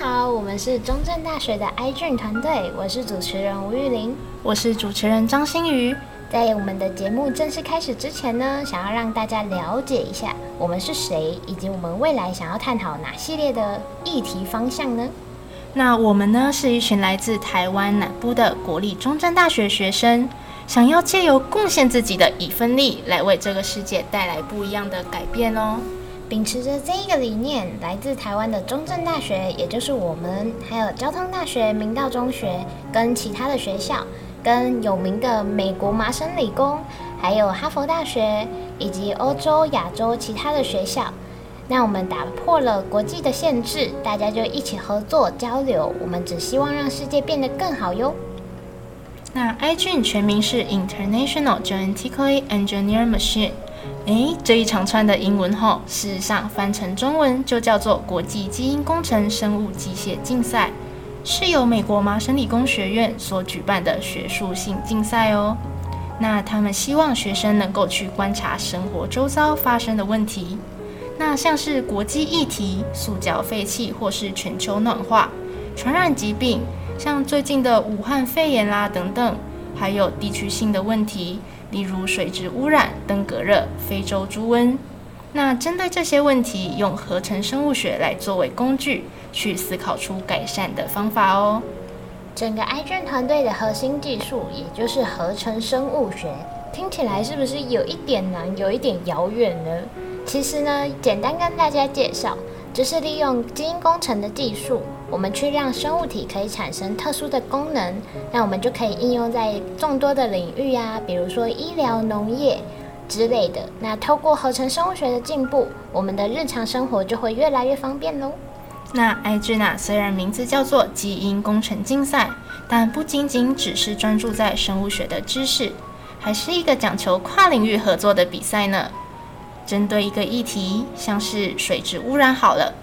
好，我们是中正大学的 iJUN 团队，我是主持人吴玉玲，我是主持人张馨予。在我们的节目正式开始之前呢，想要让大家了解一下我们是谁，以及我们未来想要探讨哪系列的议题方向呢？那我们呢是一群来自台湾南部的国立中正大学学生，想要借由贡献自己的一份力，来为这个世界带来不一样的改变哦。秉持着这一个理念，来自台湾的中正大学，也就是我们，还有交通大学、明道中学跟其他的学校。跟有名的美国麻省理工，还有哈佛大学，以及欧洲、亚洲其他的学校，那我们打破了国际的限制，大家就一起合作交流。我们只希望让世界变得更好哟。那 IGN 全名是 International Genetically Engineered Machine。诶，这一长串的英文后，事实上翻成中文就叫做国际基因工程生物机械竞赛。是由美国麻省理工学院所举办的学术性竞赛哦。那他们希望学生能够去观察生活周遭发生的问题，那像是国际议题、塑胶废弃或是全球暖化、传染疾病，像最近的武汉肺炎啦等等，还有地区性的问题，例如水质污染、登革热、非洲猪瘟。那针对这些问题，用合成生物学来作为工具，去思考出改善的方法哦。整个 iJUN 团队的核心技术，也就是合成生物学，听起来是不是有一点难，有一点遥远呢？其实呢，简单跟大家介绍，就是利用基因工程的技术，我们去让生物体可以产生特殊的功能，那我们就可以应用在众多的领域啊，比如说医疗、农业。之类的，那透过合成生物学的进步，我们的日常生活就会越来越方便喽。那 iJUN 啊，虽然名字叫做基因工程竞赛，但不仅仅只是专注在生物学的知识，还是一个讲求跨领域合作的比赛呢。针对一个议题，像是水质污染好了，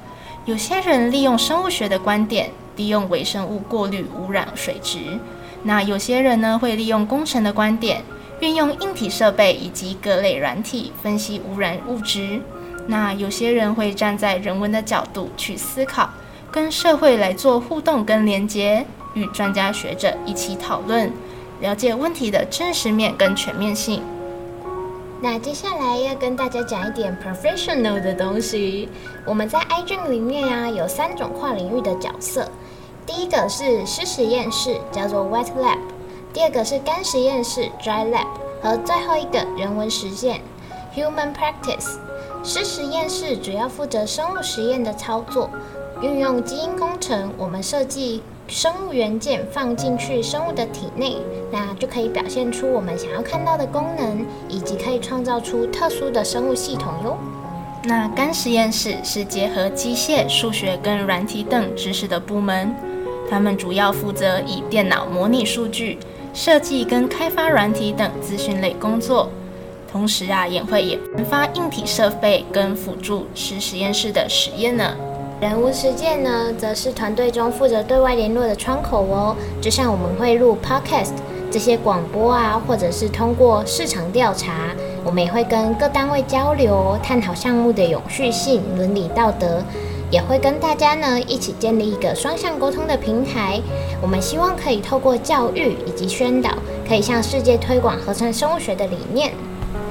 有些人利用生物学的观点，利用微生物过滤污染水质；那有些人呢，会利用工程的观点。运用硬体设备以及各类软体分析污染物质。那有些人会站在人文的角度去思考，跟社会来做互动跟连接，与专家学者一起讨论，了解问题的真实面跟全面性。那接下来要跟大家讲一点 professional 的东西。我们在 iJUN 里面啊，有三种跨领域的角色。第一个是湿实验室，叫做 wet lab。第二个是干实验室 （dry lab） 和最后一个人文实践 （human practice）。湿实验室主要负责生物实验的操作，运用基因工程，我们设计生物元件放进去生物的体内，那就可以表现出我们想要看到的功能，以及可以创造出特殊的生物系统哟。那干实验室是结合机械、数学跟软体等知识的部门，他们主要负责以电脑模拟数据。设计跟开发软体等资讯类工作，同时啊，也会研发硬体设备跟辅助湿实验室的实验呢。人物实践呢，则是团队中负责对外联络的窗口哦。就像我们会录 podcast 这些广播啊，或者是通过市场调查，我们也会跟各单位交流，探讨项目的永续性、伦理道德。也会跟大家呢一起建立一个双向沟通的平台。我们希望可以透过教育以及宣导，可以向世界推广合成生物学的理念。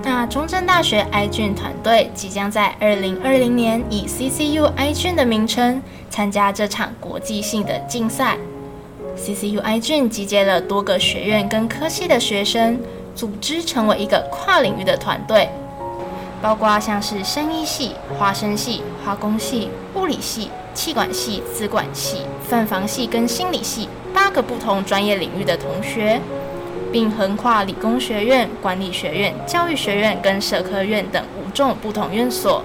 那中正大学 igu 团队即将在二零二零年以 CCU iJUN 的名称参加这场国际性的竞赛。CCU iJUN 集结了多个学院跟科系的学生，组织成为一个跨领域的团队。包括像是生医系、化生系、化工系、物理系、气管系、资管系、泛房系跟心理系八个不同专业领域的同学，并横跨理工学院、管理学院、教育学院跟社科院等五种不同院所，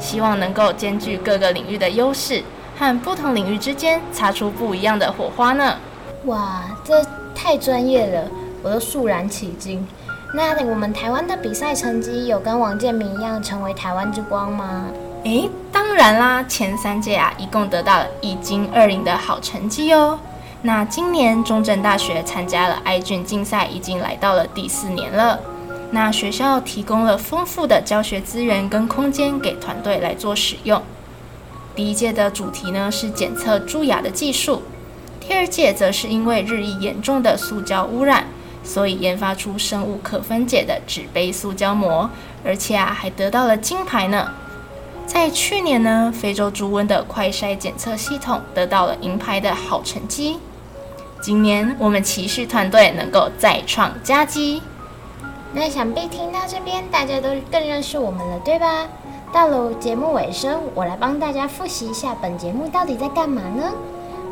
希望能够兼具各个领域的优势，和不同领域之间擦出不一样的火花呢。哇，这太专业了，我都肃然起敬。那我们台湾的比赛成绩有跟王建民一样成为台湾之光吗？诶，当然啦，前三届啊，一共得到了一金二银的好成绩哦。那今年中正大学参加了 IG 竞赛，已经来到了第四年了。那学校提供了丰富的教学资源跟空间给团队来做使用。第一届的主题呢是检测蛀牙的技术，第二届则是因为日益严重的塑胶污染，所以研发出生物可分解的纸杯塑胶膜，而且啊还得到了金牌呢。在去年呢，非洲猪瘟的快筛检测系统得到了银牌的好成绩。今年我们骑士团队能够再创佳绩。那想必听到这边，大家都更认识我们了，对吧？到了节目尾声，我来帮大家复习一下本节目到底在干嘛呢？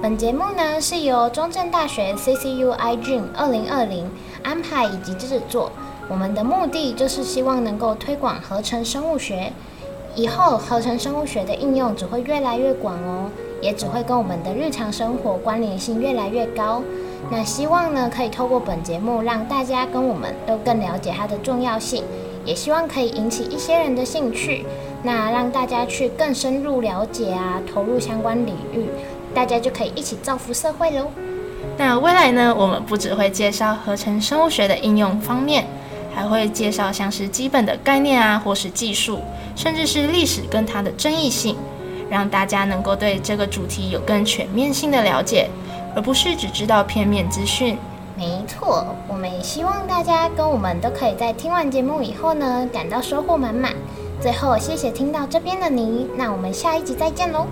本节目呢是由中正大学 CCU iDream 二零二零安排以及制作。我们的目的就是希望能够推广合成生物学，以后合成生物学的应用只会越来越广哦，也只会跟我们的日常生活关联性越来越高。那希望呢，可以透过本节目让大家跟我们都更了解它的重要性，也希望可以引起一些人的兴趣，那让大家去更深入了解啊，投入相关领域，大家就可以一起造福社会喽。那未来呢，我们不只会介绍合成生物学的应用方面，还会介绍像是基本的概念啊，或是技术，甚至是历史跟它的争议性，让大家能够对这个主题有更全面性的了解。而不是只知道片面资讯。没错，我们也希望大家跟我们都可以在听完节目以后呢，感到收获满满。最后，谢谢听到这边的你，那我们下一集再见喽。